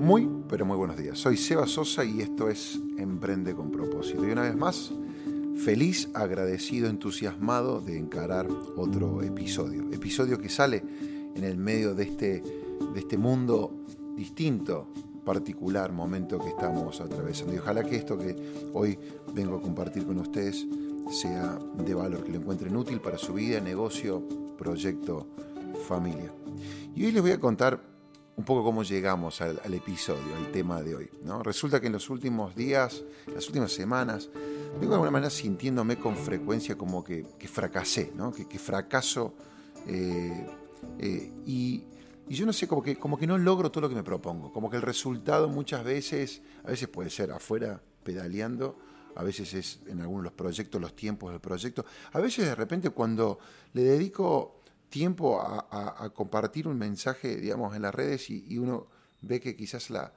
Muy, pero muy buenos días. Soy Seba Sosa y esto es Emprende con propósito. Y una vez más, feliz, agradecido, entusiasmado de encarar otro episodio. Episodio que sale en el medio de este, de este mundo distinto, particular momento que estamos atravesando. Y ojalá que esto que hoy vengo a compartir con ustedes sea de valor, que lo encuentren útil para su vida, negocio, proyecto, familia. Y hoy les voy a contar un poco cómo llegamos al, episodio, al tema de hoy. Resulta que en los últimos días, las últimas semanas, vengo de alguna manera sintiéndome con frecuencia como que, fracasé, ¿no? que, fracaso eh, eh, y, yo no sé, como que, como que no logro todo lo que me propongo, como que el resultado muchas veces, a veces puede ser afuera pedaleando, a veces es en algunos de los proyectos, los tiempos del proyecto, a veces de repente cuando le dedico tiempo a, compartir un mensaje, digamos, en las redes y, uno ve que quizás la,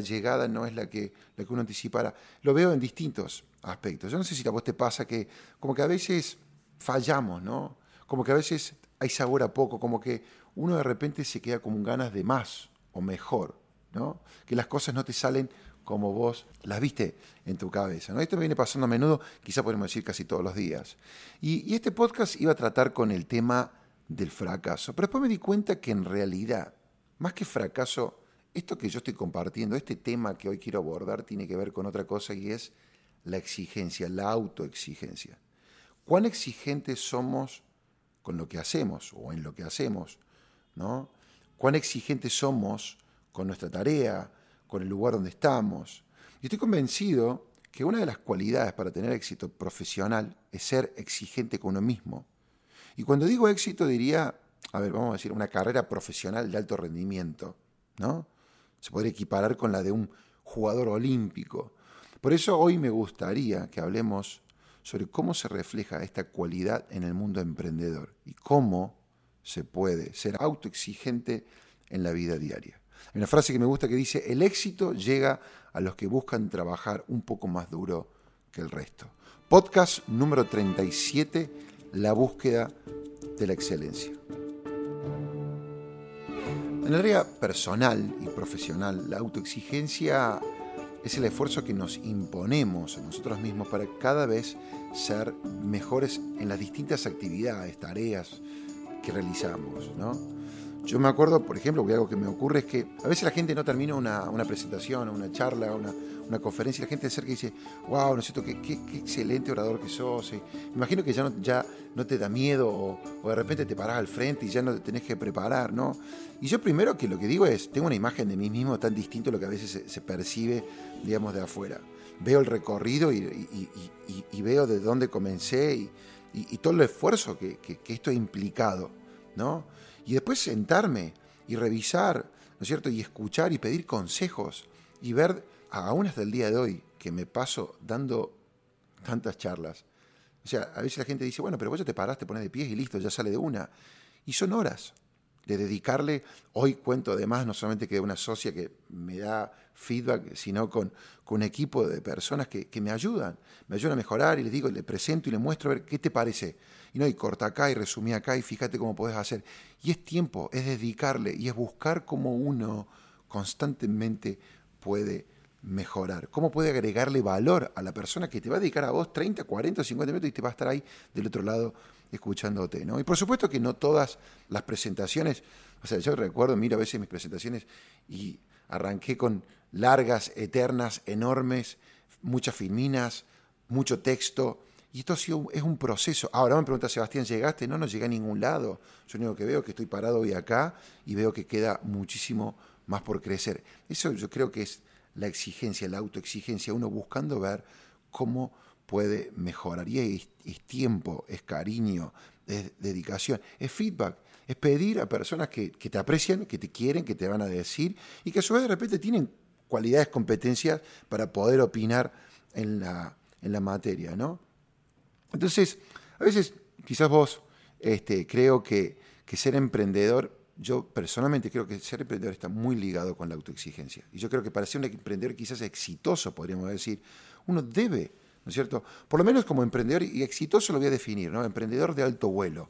llegada no es la que, la que uno anticipara. Lo veo en distintos aspectos. Yo no sé si a vos te pasa que como que a veces fallamos, ¿no? Como que a veces hay sabor a poco, como que uno de repente se queda con ganas de más o mejor, ¿no? Que las cosas no te salen como vos las viste en tu cabeza. ¿no? Esto me viene pasando a menudo, quizá podemos decir casi todos los días. Y este podcast iba a tratar con el tema del fracaso. Pero después me di cuenta que en realidad, más que fracaso, esto que yo estoy compartiendo, este tema que hoy quiero abordar, tiene que ver con otra cosa y es la exigencia, la autoexigencia. ¿Cuán exigentes somos con lo que hacemos o en lo que hacemos? ¿no? ¿Cuán exigentes somos con nuestra tarea, con el lugar donde estamos? Y estoy convencido que una de las cualidades para tener éxito profesional es ser exigente con uno mismo y cuando digo éxito diría, a ver, vamos a decir, una carrera profesional de alto rendimiento, ¿no? Se podría equiparar con la de un jugador olímpico. Por eso hoy me gustaría que hablemos sobre cómo se refleja esta cualidad en el mundo emprendedor y cómo se puede ser autoexigente en la vida diaria. Hay una frase que me gusta que dice, el éxito llega a los que buscan trabajar un poco más duro que el resto. Podcast número 37 la búsqueda de la excelencia. En el área personal y profesional, la autoexigencia es el esfuerzo que nos imponemos a nosotros mismos para cada vez ser mejores en las distintas actividades, tareas que realizamos. ¿no? Yo me acuerdo, por ejemplo, que algo que me ocurre es que a veces la gente no termina una, una presentación, una charla, una, conferencia y la gente de cerca dice, wow, ¿no es cierto? Qué, excelente orador que sos. Me imagino que ya no, ya no te da miedo o, de repente te parás al frente y ya no te tenés que preparar, ¿no? Y yo primero que lo que digo es, tengo una imagen de mí mismo tan distinto a lo que a veces se, percibe, digamos, de afuera. Veo el recorrido y, veo de dónde comencé y, todo el esfuerzo que esto ha implicado, ¿no? Y después sentarme y revisar, ¿no es cierto? Y escuchar y pedir consejos y ver aún hasta el día de hoy, que me paso dando tantas charlas, o sea, a veces la gente dice, bueno, pero vos ya te parás, te pones de pies y listo, ya sale de una. Y son horas de dedicarle, hoy cuento además no solamente que una socia que me da feedback, sino con, con un equipo de personas que, me ayudan, me ayudan a mejorar y les digo, le presento y le muestro a ver qué te parece. Y no, y corta acá y resumí acá y fíjate cómo podés hacer. Y es tiempo, es dedicarle y es buscar cómo uno constantemente puede mejorar? ¿Cómo puede agregarle valor a la persona que te va a dedicar a vos 30, 40, 50 minutos y te va a estar ahí del otro lado escuchándote? ¿no? Y por supuesto que no todas las presentaciones, o sea, yo recuerdo, miro a veces mis presentaciones y arranqué con largas, eternas, enormes, muchas filminas, mucho texto. Y esto es un proceso. Ahora me pregunta Sebastián, ¿llegaste? No, no llegué a ningún lado. Yo lo único que veo es que estoy parado hoy acá y veo que queda muchísimo más por crecer. Eso yo creo que es la exigencia, la autoexigencia, uno buscando ver cómo puede mejorar. Y es, tiempo, es cariño, es dedicación, es feedback, es pedir a personas que, te aprecian, que te quieren, que te van a decir y que a su vez de repente tienen cualidades, competencias para poder opinar en la, en la materia, ¿no? Entonces, a veces quizás vos este, creo que, que ser emprendedor yo personalmente creo que ser emprendedor está muy ligado con la autoexigencia. Y yo creo que para ser un emprendedor quizás exitoso, podríamos decir, uno debe, ¿no es cierto? Por lo menos como emprendedor, y exitoso lo voy a definir, ¿no? Emprendedor de alto vuelo,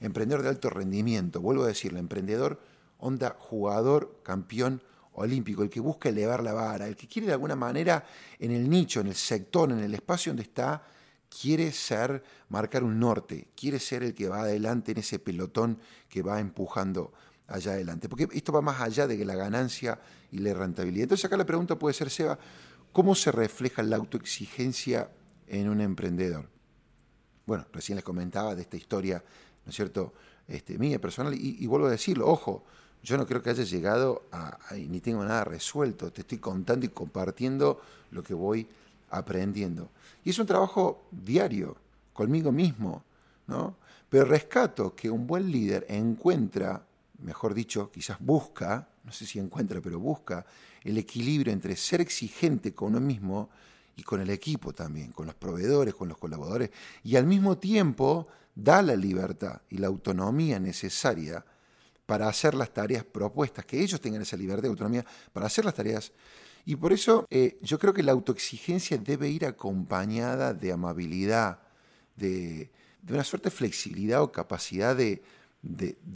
emprendedor de alto rendimiento, vuelvo a decirlo, emprendedor, onda, jugador, campeón olímpico, el que busca elevar la vara, el que quiere de alguna manera en el nicho, en el sector, en el espacio donde está, quiere ser, marcar un norte, quiere ser el que va adelante en ese pelotón que va empujando allá adelante. Porque esto va más allá de la ganancia y la rentabilidad. Entonces acá la pregunta puede ser, Seba, ¿cómo se refleja la autoexigencia en un emprendedor? Bueno, recién les comentaba de esta historia, ¿no es cierto?, este, mía personal, y, vuelvo a decirlo, ojo, yo no creo que haya llegado a, ni tengo nada resuelto, te estoy contando y compartiendo lo que voy aprendiendo. Y es un trabajo diario, conmigo mismo, ¿no? Pero rescato que un buen líder encuentra, mejor dicho, quizás busca, no sé si encuentra, pero busca el equilibrio entre ser exigente con uno mismo y con el equipo también, con los proveedores, con los colaboradores, y al mismo tiempo da la libertad y la autonomía necesaria para hacer las tareas propuestas, que ellos tengan esa libertad y autonomía para hacer las tareas. Y por eso eh, yo creo que la autoexigencia debe ir acompañada de amabilidad, de, una suerte de flexibilidad o capacidad de,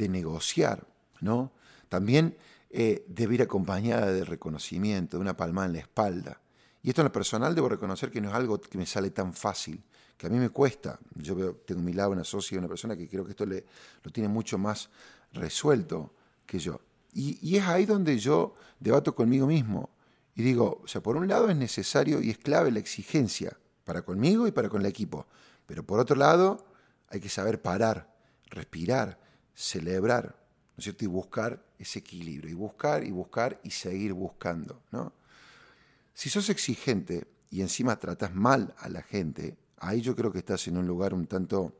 negociar. ¿No? También eh, debe ir acompañada de reconocimiento, de una palmada en la espalda. Y esto en lo personal debo reconocer que no es algo que me sale tan fácil, que a mí me cuesta. Yo tengo a mi lado una socia, una persona que creo que esto le, lo tiene mucho más resuelto que yo. Y, y, es ahí donde yo debato conmigo mismo. Y digo, o sea, por un lado es necesario y es clave la exigencia para conmigo y para con el equipo. Pero por otro lado, hay que saber parar, respirar, celebrar, ¿no es cierto? Y buscar ese equilibrio. Y buscar y buscar y seguir buscando, ¿no? Si sos exigente y encima tratas mal a la gente, ahí yo creo que estás en un lugar un tanto,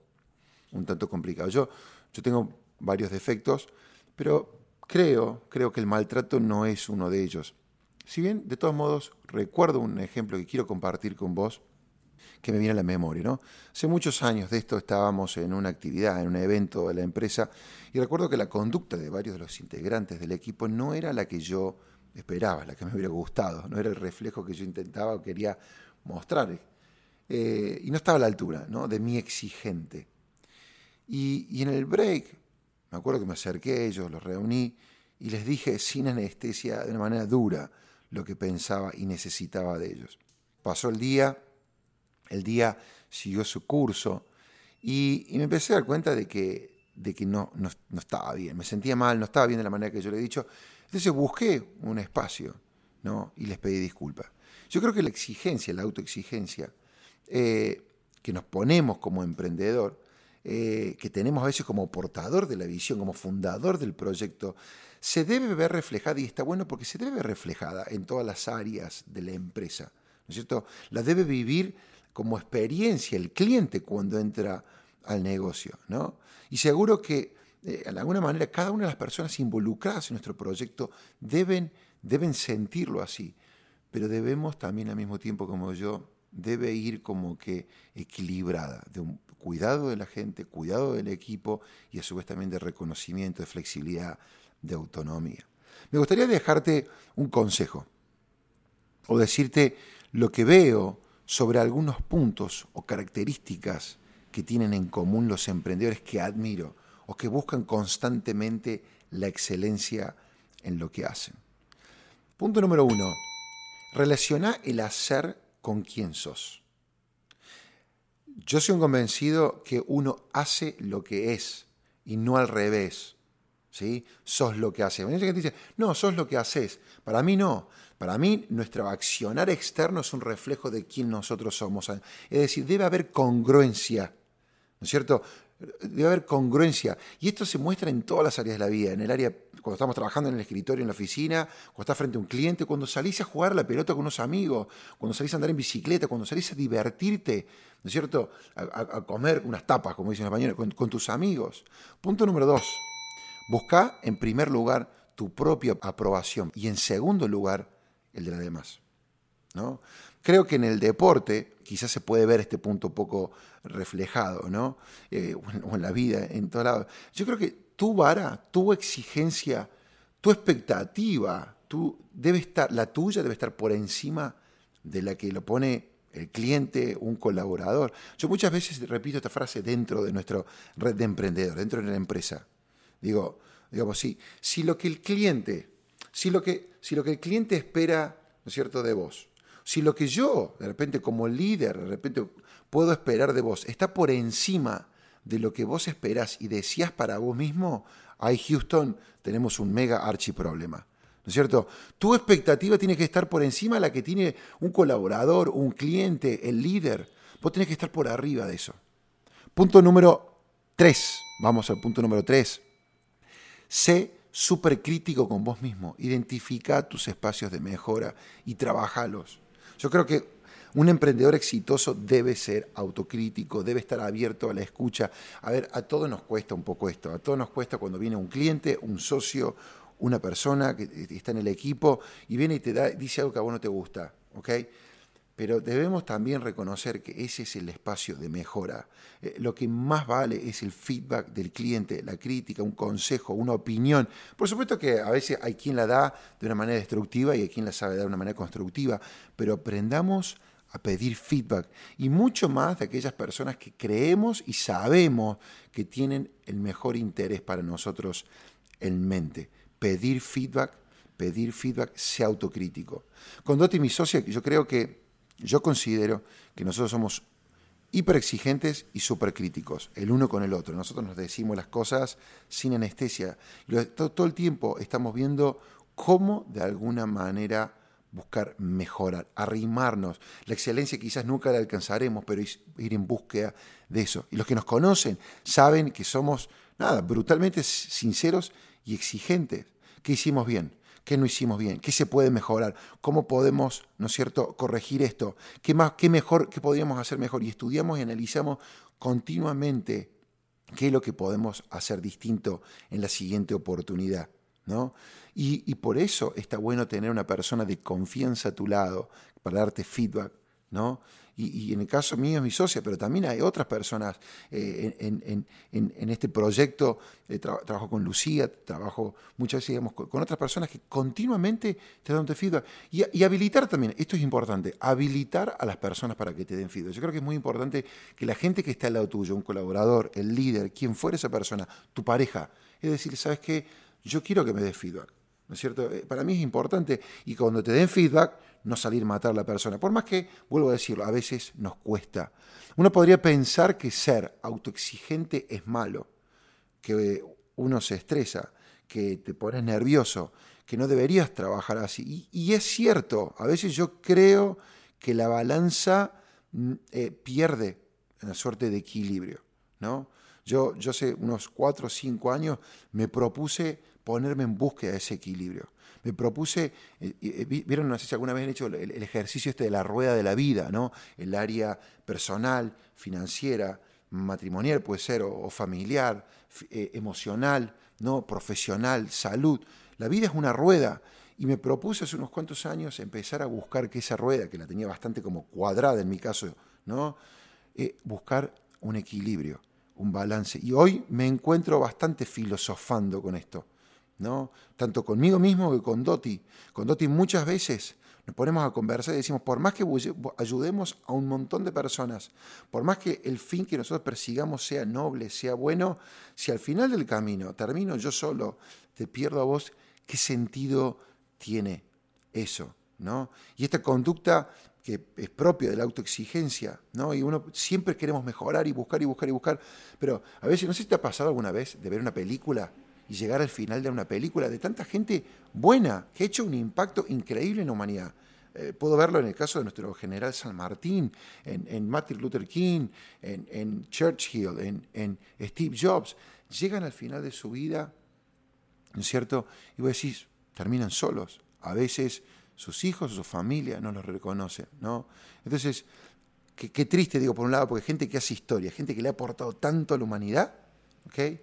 un tanto complicado. Yo, yo tengo varios defectos, pero creo, creo que el maltrato no es uno de ellos. Si bien, de todos modos, recuerdo un ejemplo que quiero compartir con vos, que me viene a la memoria. ¿no? Hace muchos años de esto estábamos en una actividad, en un evento de la empresa, y recuerdo que la conducta de varios de los integrantes del equipo no era la que yo esperaba, la que me hubiera gustado, no era el reflejo que yo intentaba o quería mostrar. Eh, y no estaba a la altura ¿no? de mi exigente. Y, en el break, me acuerdo que me acerqué a ellos, los reuní y les dije sin anestesia, de una manera dura, lo que pensaba y necesitaba de ellos. Pasó el día, el día siguió su curso y, me empecé a dar cuenta de que, de que no, no, no, estaba bien, me sentía mal, no estaba bien de la manera que yo le he dicho entonces busqué un espacio ¿no? y les pedí disculpas. Yo creo que la exigencia, la autoexigencia eh, que nos ponemos como emprendedor, eh, que tenemos a veces como portador de la visión, como fundador del proyecto, se debe ver reflejada, y está bueno porque se debe ver reflejada en todas las áreas de la empresa. ¿No es cierto? La debe vivir como experiencia el cliente cuando entra al negocio. ¿no? Y seguro que de alguna manera, cada una de las personas involucradas en nuestro proyecto deben, deben sentirlo así, pero debemos también al mismo tiempo, como yo, debe ir como que equilibrada, de un cuidado de la gente, cuidado del equipo y a su vez también de reconocimiento, de flexibilidad, de autonomía. Me gustaría dejarte un consejo o decirte lo que veo sobre algunos puntos o características que tienen en común los emprendedores que admiro o que buscan constantemente la excelencia en lo que hacen. Punto número uno, relaciona el hacer con quién sos. Yo soy un convencido que uno hace lo que es y no al revés. ¿sí? Sos lo que haces. Hay gente que dice, no, sos lo que haces. Para mí no. Para mí nuestro accionar externo es un reflejo de quién nosotros somos. Es decir, debe haber congruencia. ¿No es cierto? debe haber congruencia. Y esto se muestra en todas las áreas de la vida, en el área, cuando estamos trabajando en el escritorio, en la oficina, cuando estás frente a un cliente, cuando salís a jugar la pelota con unos amigos, cuando salís a andar en bicicleta, cuando salís a divertirte, ¿no es cierto? A, comer unas tapas, como dicen los españoles, con, con tus amigos. Punto número dos, busca en primer lugar tu propia aprobación y en segundo lugar el de la demás. ¿no? Creo que en el deporte quizás se puede ver este punto un poco reflejado, ¿no? Eh, o en la vida, en todo lado. Yo creo que tu vara, tu exigencia, tu expectativa, tú debe estar, la tuya debe estar por encima de la que lo pone el cliente, un colaborador. Yo muchas veces repito esta frase dentro de nuestra red de emprendedores, dentro de la empresa. Digo, digamos, sí, si lo que el cliente Si lo que, si lo que el cliente espera, ¿no es cierto?, de vos, si lo que yo, de repente como líder, de repente puedo esperar de vos, está por encima de lo que vos esperás y decías para vos mismo, ahí Houston tenemos un mega archiproblema. ¿No es cierto? Tu expectativa tiene que estar por encima de la que tiene un colaborador, un cliente, el líder. Vos tenés que estar por arriba de eso. Punto número tres. Vamos al punto número tres. Sé súper crítico con vos mismo. Identifica tus espacios de mejora y trabajalos. Yo creo que un emprendedor exitoso debe ser autocrítico, debe estar abierto a la escucha. A ver, a todos nos cuesta un poco esto. A todos nos cuesta cuando viene un cliente, un socio, una persona que está en el equipo y viene y te da, dice algo que a vos no te gusta. ¿ok? Pero debemos también reconocer que ese es el espacio de mejora. Eh, lo que más vale es el feedback del cliente, la crítica, un consejo, una opinión. Por supuesto que a veces hay quien la da de una manera destructiva y hay quien la sabe dar de una manera constructiva, pero aprendamos a pedir feedback y mucho más de aquellas personas que creemos y sabemos que tienen el mejor interés para nosotros en mente. Pedir feedback, pedir feedback, sea autocrítico. Con Doti, mi socia, yo creo que yo considero que nosotros somos hiper exigentes y súper críticos, el uno con el otro. Nosotros nos decimos las cosas sin anestesia. Todo, el tiempo estamos viendo cómo de alguna manera buscar mejorar, arrimarnos. La excelencia quizás nunca la alcanzaremos, pero ir en búsqueda de eso. Y los que nos conocen saben que somos, nada, brutalmente sinceros y exigentes. ¿Qué hicimos bien? Qué no hicimos bien, qué se puede mejorar, cómo podemos, ¿no es cierto?, corregir esto, qué más, qué mejor, qué podríamos hacer mejor. Y estudiamos y analizamos continuamente qué es lo que podemos hacer distinto en la siguiente oportunidad. ¿no? Y, y por eso está bueno tener una persona de confianza a tu lado para darte feedback, ¿no? y, en el caso mío es mi socia, pero también hay otras personas eh, en, este proyecto. Eh, trabajo con Lucía, trabajo muchas veces digamos, con, otras personas que continuamente te dan feedback. Y, habilitar también, esto es importante, habilitar a las personas para que te den feedback. Yo creo que es muy importante que la gente que está al lado tuyo, un colaborador, el líder, quien fuera esa persona, tu pareja, es decir, ¿sabes qué? Yo quiero que me des feedback. ¿No es cierto? Eh, para mí es importante y cuando te den feedback, no salir a matar a la persona. Por más que, vuelvo a decirlo, a veces nos cuesta. Uno podría pensar que ser autoexigente es malo, que uno se estresa, que te pones nervioso, que no deberías trabajar así. Y, es cierto, a veces yo creo que la balanza mm, eh, pierde una suerte de equilibrio. ¿no? Yo, yo hace unos cuatro o cinco años me propuse ponerme en búsqueda de ese equilibrio me propuse, eh, eh, vieron, no sé si alguna vez han hecho el, ejercicio este de la rueda de la vida, ¿no? El área personal, financiera, matrimonial puede ser, o, familiar, eh, emocional, ¿no? Profesional, salud. La vida es una rueda. Y me propuse hace unos cuantos años empezar a buscar que esa rueda, que la tenía bastante como cuadrada en mi caso, ¿no? buscar un equilibrio, un balance. Y hoy me encuentro bastante filosofando con esto. ¿No? Tanto conmigo mismo que con Doti. Con Doti muchas veces nos ponemos a conversar y decimos, por más que ayudemos a un montón de personas, por más que el fin que nosotros persigamos sea noble, sea bueno, si al final del camino termino yo solo, te pierdo a vos, ¿qué sentido tiene eso? ¿no? Y esta conducta que es propia de la autoexigencia, ¿no? Y uno siempre queremos mejorar y buscar y buscar y buscar, pero a veces, no sé si te ha pasado alguna vez de ver una película y llegar al final de una película de tanta gente buena que ha hecho un impacto increíble en la humanidad. Eh, puedo verlo en el caso de nuestro general San Martín, en, Martin Luther King, en, Churchill, en, Steve Jobs. Llegan al final de su vida, ¿no es cierto? Y vos decís, terminan solos. A veces sus hijos su familia no los reconocen, ¿no? Entonces, qué, qué triste, digo, por un lado, porque gente que hace historia, gente que le ha aportado tanto a la humanidad, ¿ok?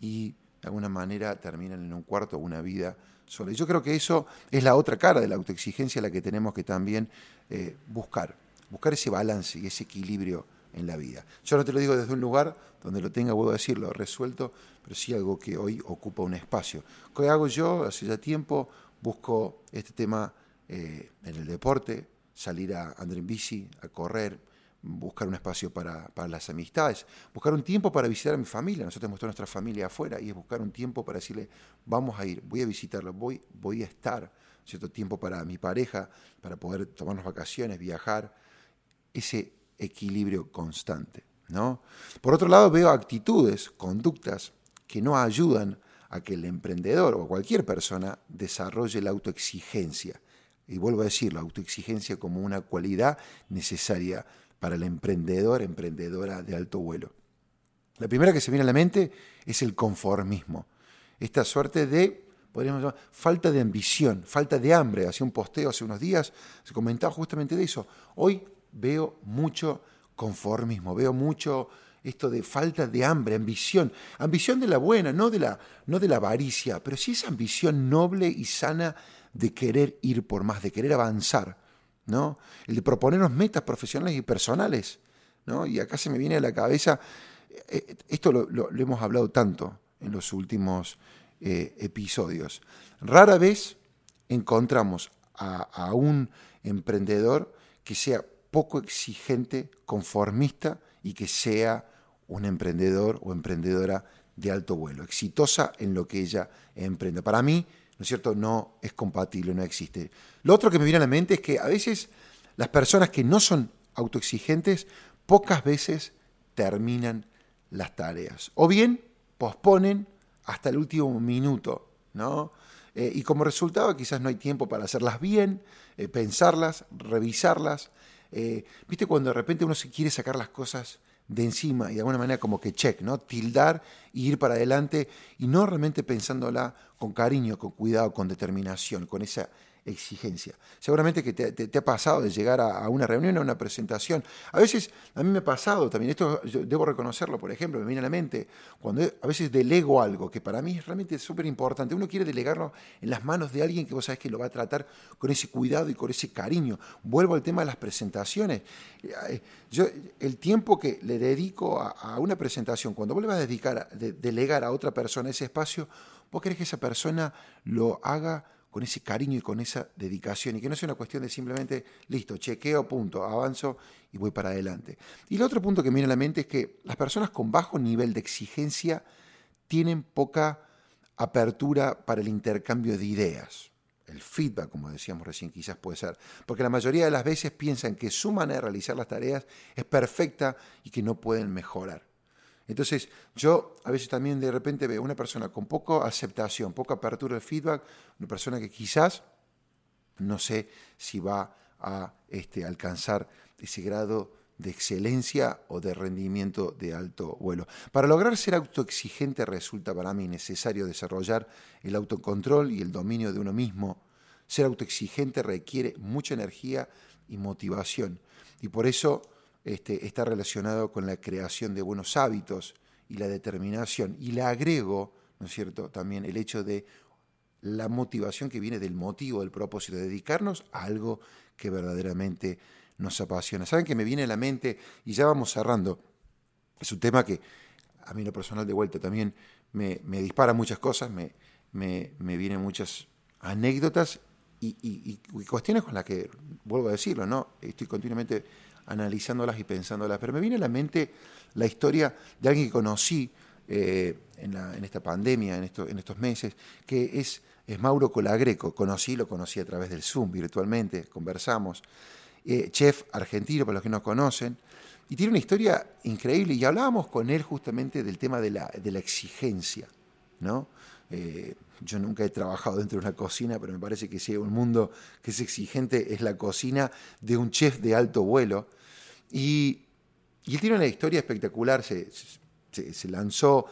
Y de alguna manera terminan en un cuarto una vida sola. Y yo creo que eso es la otra cara de la autoexigencia la que tenemos que también eh, buscar, buscar ese balance y ese equilibrio en la vida. Yo no te lo digo desde un lugar donde lo tenga, puedo decirlo, resuelto, pero sí algo que hoy ocupa un espacio. ¿Qué hago yo? Hace ya tiempo busco este tema eh, en el deporte, salir a andar en bici, a correr, buscar un espacio para, las amistades, buscar un tiempo para visitar a mi familia. Nosotros tenemos toda nuestra familia afuera y es buscar un tiempo para decirle, vamos a ir, voy a visitarlo, voy, voy a estar cierto tiempo para mi pareja, para poder tomarnos vacaciones, viajar. Ese equilibrio constante. ¿no? Por otro lado, veo actitudes, conductas que no ayudan a que el emprendedor o cualquier persona desarrolle la autoexigencia. Y vuelvo a decir, la autoexigencia como una cualidad necesaria para el emprendedor, emprendedora de alto vuelo. La primera que se viene a la mente es el conformismo. Esta suerte de, podríamos llamar, falta de ambición, falta de hambre. Hacía un posteo hace unos días, se comentaba justamente de eso. Hoy veo mucho conformismo, veo mucho esto de falta de hambre, ambición, ambición de la buena, no de la, no de la avaricia, pero sí esa ambición noble y sana de querer ir por más, de querer avanzar, ¿no? El de proponernos metas profesionales y personales, ¿no? Y acá se me viene a la cabeza, eh, eh, esto lo, hemos hablado tanto en los últimos eh, episodios. Rara vez encontramos a un emprendedor que sea poco exigente, conformista y que sea un emprendedor o emprendedora de alto vuelo, exitosa en lo que ella emprende. Para mí, ¿no es cierto?, no es compatible, no existe. Lo otro que me viene a la mente es que a veces las personas que no son autoexigentes pocas veces terminan las tareas o bien posponen hasta el último minuto, ¿no? Eh, y como resultado quizás no hay tiempo para hacerlas bien, eh, pensarlas, revisarlas, eh, ¿Viste cuando de repente uno se quiere sacar las cosas de encima y de alguna manera como que check, ¿no? Tildar y ir para adelante y no realmente pensándola con cariño, con cuidado, con determinación, con esa exigencia. Seguramente que te, ha pasado de llegar a, una reunión, a una presentación. A veces, a mí me ha pasado también, esto debo reconocerlo, por ejemplo, me viene a la mente, cuando a veces delego algo que para mí es realmente súper importante, uno quiere delegarlo en las manos de alguien que vos sabés que lo va a tratar con ese cuidado y con ese cariño. Vuelvo al tema de las presentaciones. Eh, yo, el tiempo que le dedico a, una presentación, cuando vos a dedicar, a, delegar a otra persona ese espacio, vos querés que esa persona lo haga con ese cariño y con esa dedicación y que no sea una cuestión de simplemente, listo, chequeo, punto, avanzo y voy para adelante. Y el otro punto que me viene a la mente es que las personas con bajo nivel de exigencia tienen poca apertura para el intercambio de ideas. El feedback, como decíamos recién, quizás puede ser, porque la mayoría de las veces piensan que su manera de realizar las tareas es perfecta y que no pueden mejorar. Entonces, yo a veces también de repente veo una persona con poca aceptación, poca apertura al feedback, una persona que quizás no sé si va a este, alcanzar ese grado de excelencia o de rendimiento de alto vuelo. Para lograr ser autoexigente resulta para mí necesario desarrollar el autocontrol y el dominio de uno mismo. Ser autoexigente requiere mucha energía y motivación. Y por eso este, está relacionado con la creación de buenos hábitos y la determinación. Y le agrego, ¿no es cierto?, también el hecho de la motivación que viene del motivo, del propósito, de dedicarnos a algo que verdaderamente nos apasiona. ¿Saben que me viene a la mente? Y ya vamos cerrando. Es un tema que a mí lo personal de vuelta también me, dispara muchas cosas, me, me, me vienen muchas anécdotas y, y, cuestiones con las que, vuelvo a decirlo, ¿no? Estoy continuamente analizándolas y pensándolas. Pero me viene a la mente la historia de alguien que conocí eh, en, esta pandemia, en, estos meses, que es, Mauro Colagreco. Conocí, lo conocí a través del Zoom virtualmente, conversamos. Eh, chef argentino, para los que no conocen, y tiene una historia increíble. Y hablábamos con él justamente del tema de la, de la exigencia, ¿no? Eh, yo nunca he trabajado dentro de una cocina, pero me parece que si hay un mundo que es exigente es la cocina de un chef de alto vuelo. Y, él tiene una historia espectacular, se, lanzó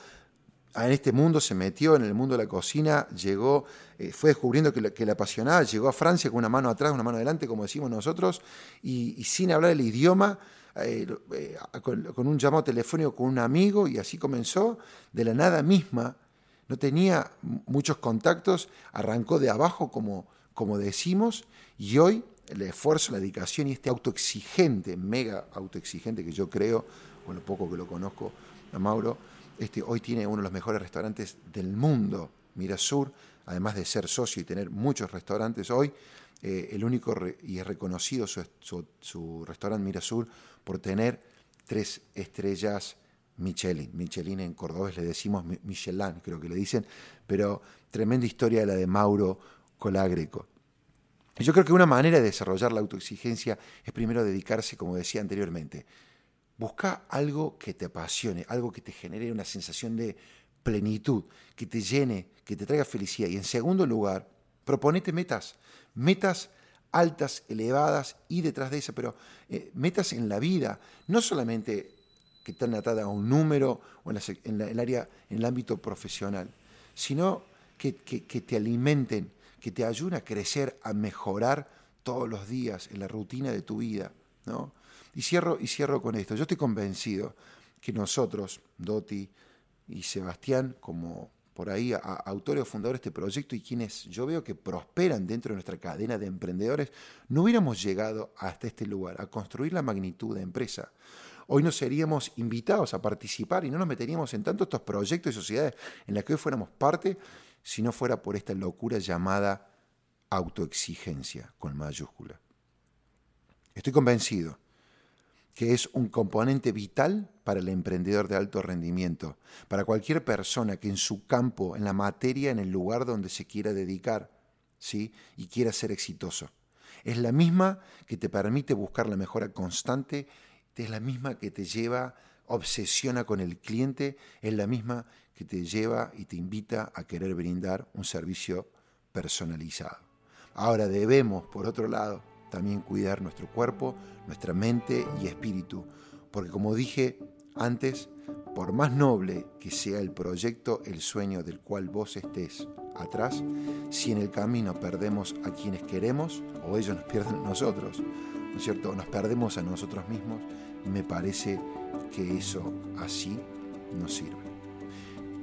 en este mundo, se metió en el mundo de la cocina, llegó, eh, fue descubriendo que, le apasionaba, llegó a Francia con una mano atrás, una mano adelante, como decimos nosotros, y, sin hablar el idioma, eh, con, con, un llamado telefónico con un amigo, y así comenzó de la nada misma no tenía muchos contactos, arrancó de abajo, como, como decimos, y hoy el esfuerzo, la dedicación y este autoexigente, mega autoexigente que yo creo, con lo poco que lo conozco a Mauro, este, hoy tiene uno de los mejores restaurantes del mundo, Mirasur, además de ser socio y tener muchos restaurantes hoy, eh, el único y es reconocido su, su, restaurante Mirasur por tener tres estrellas Michelin. Michelin en cordobés le decimos Michelin, creo que le dicen, pero tremenda historia la de Mauro Colagreco. Yo creo que una manera de desarrollar la autoexigencia es primero dedicarse, como decía anteriormente, busca algo que te apasione, algo que te genere una sensación de plenitud, que te llene, que te traiga felicidad. Y en segundo lugar, proponete metas, metas altas, elevadas y detrás de eso, pero eh, metas en la vida, no solamente que están atadas a un número o en, el área, en el ámbito profesional, sino que, que, te alimenten, que te ayuden a crecer, a mejorar todos los días en la rutina de tu vida. ¿no? Y, cierro, y cierro con esto. Yo estoy convencido que nosotros, Doti y Sebastián, como por ahí autores o fundadores de este proyecto y quienes yo veo que prosperan dentro de nuestra cadena de emprendedores, no hubiéramos llegado hasta este lugar, a construir la magnitud de empresa. Hoy no seríamos invitados a participar y no nos meteríamos en tantos estos proyectos y sociedades en las que hoy fuéramos parte si no fuera por esta locura llamada autoexigencia con mayúscula. Estoy convencido que es un componente vital para el emprendedor de alto rendimiento, para cualquier persona que en su campo, en la materia, en el lugar donde se quiera dedicar, ¿sí? y quiera ser exitoso. Es la misma que te permite buscar la mejora constante, es la misma que te lleva, obsesiona con el cliente, es la misma que te lleva y te invita a querer brindar un servicio personalizado. Ahora debemos, por otro lado, también cuidar nuestro cuerpo, nuestra mente y espíritu, porque como dije antes, por más noble que sea el proyecto, el sueño del cual vos estés atrás, si en el camino perdemos a quienes queremos o ellos nos pierden nosotros, ¿no cierto? Nos perdemos a nosotros mismos, me parece que eso así no sirve.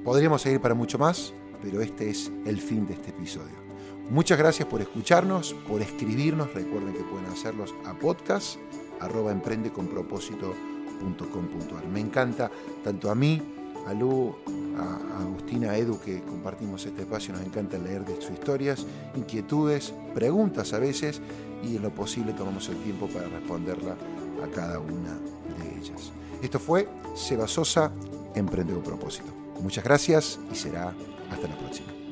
Podríamos seguir para mucho más, pero este es el fin de este episodio. Muchas gracias por escucharnos, por escribirnos. Recuerden que pueden hacerlos a podcast arroba emprendeconpropósito.com.ar. Me encanta tanto a mí, a Lu, a Agustina, a Edu, que compartimos este espacio, nos encanta leer de sus historias, inquietudes, preguntas a veces, y en lo posible tomamos el tiempo para responderla a cada una de ellas. Esto fue Seba Sosa, Emprende con Propósito. Muchas gracias y será hasta la próxima.